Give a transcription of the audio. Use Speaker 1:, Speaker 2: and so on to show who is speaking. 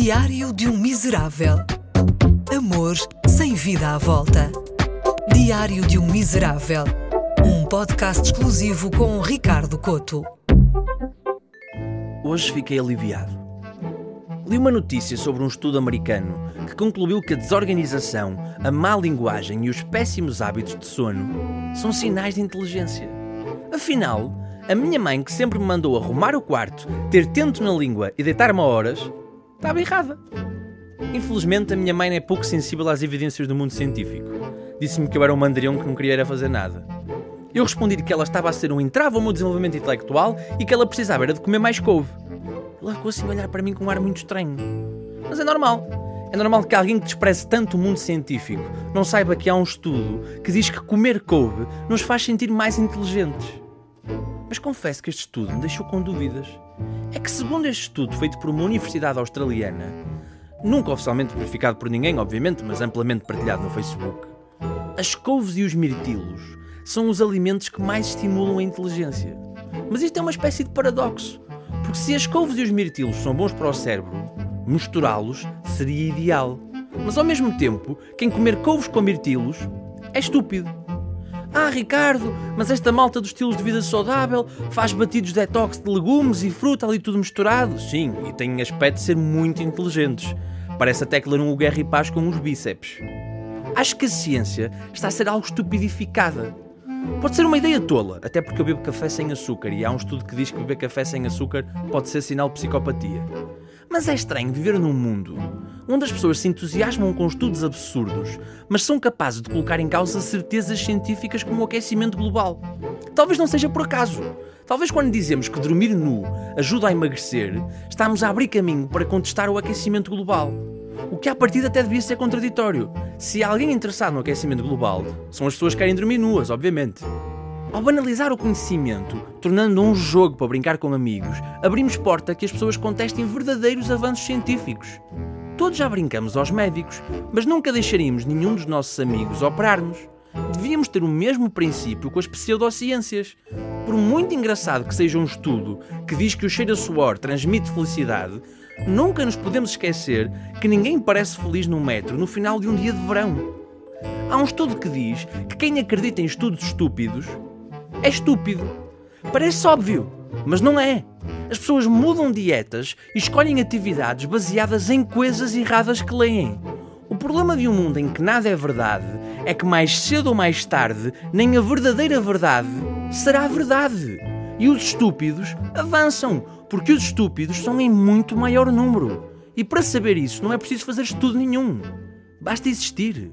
Speaker 1: Diário de um Miserável. Amor sem vida à volta. Diário de um Miserável. Um podcast exclusivo com Ricardo Coto.
Speaker 2: Hoje fiquei aliviado. Li uma notícia sobre um estudo americano que concluiu que a desorganização, a má linguagem e os péssimos hábitos de sono são sinais de inteligência. Afinal, a minha mãe, que sempre me mandou arrumar o quarto, ter tento na língua e deitar-me a horas, estava errada. Infelizmente, a minha mãe é pouco sensível às evidências do mundo científico. Disse-me que eu era um mandrião que não queria fazer nada. Eu respondi-lhe que ela estava a ser um entrave ao meu desenvolvimento intelectual e que ela precisava era de comer mais couve. Ela ficou assim a olhar para mim com um ar muito estranho. Mas é normal. É normal que alguém que despreze tanto o mundo científico não saiba que há um estudo que diz que comer couve nos faz sentir mais inteligentes. Mas confesso que este estudo me deixou com dúvidas. É que, segundo este estudo feito por uma universidade australiana, nunca oficialmente verificado por ninguém, obviamente, mas amplamente partilhado no Facebook, as couves e os mirtilos são os alimentos que mais estimulam a inteligência. Mas isto é uma espécie de paradoxo, porque se as couves e os mirtilos são bons para o cérebro, misturá-los seria ideal. Mas ao mesmo tempo, quem comer couves com mirtilos é estúpido. Ah, Ricardo, mas esta malta dos estilos de vida saudável faz batidos detox de legumes e fruta ali tudo misturado. Sim, e tem aspecto de ser muito inteligentes. Parece até que leram o Guerra e Paz com os bíceps. Acho que a ciência está a ser algo estupidificada. Pode ser uma ideia tola, até porque eu bebo café sem açúcar e há um estudo que diz que beber café sem açúcar pode ser sinal de psicopatia. Mas é estranho viver num mundo onde as pessoas se entusiasmam com estudos absurdos, mas são capazes de colocar em causa certezas científicas como o aquecimento global. Talvez não seja por acaso. Talvez quando dizemos que dormir nu ajuda a emagrecer, estamos a abrir caminho para contestar o aquecimento global. O que à partida até devia ser contraditório. Se há alguém interessado no aquecimento global, são as pessoas que querem dormir nuas, obviamente. Ao banalizar o conhecimento, tornando um jogo para brincar com amigos, abrimos porta a que as pessoas contestem verdadeiros avanços científicos. Todos já brincamos aos médicos, mas nunca deixaríamos nenhum dos nossos amigos operar-nos. Devíamos ter o mesmo princípio com as pseudociências. Por muito engraçado que seja um estudo que diz que o cheiro a suor transmite felicidade, nunca nos podemos esquecer que ninguém parece feliz no metro no final de um dia de verão. Há um estudo que diz que quem acredita em estudos estúpidos é estúpido. Parece óbvio, mas não é. As pessoas mudam dietas e escolhem atividades baseadas em coisas erradas que leem. O problema de um mundo em que nada é verdade é que mais cedo ou mais tarde, nem a verdadeira verdade será verdade. E os estúpidos avançam, porque os estúpidos são em muito maior número. E para saber isso não é preciso fazer estudo nenhum. Basta existir.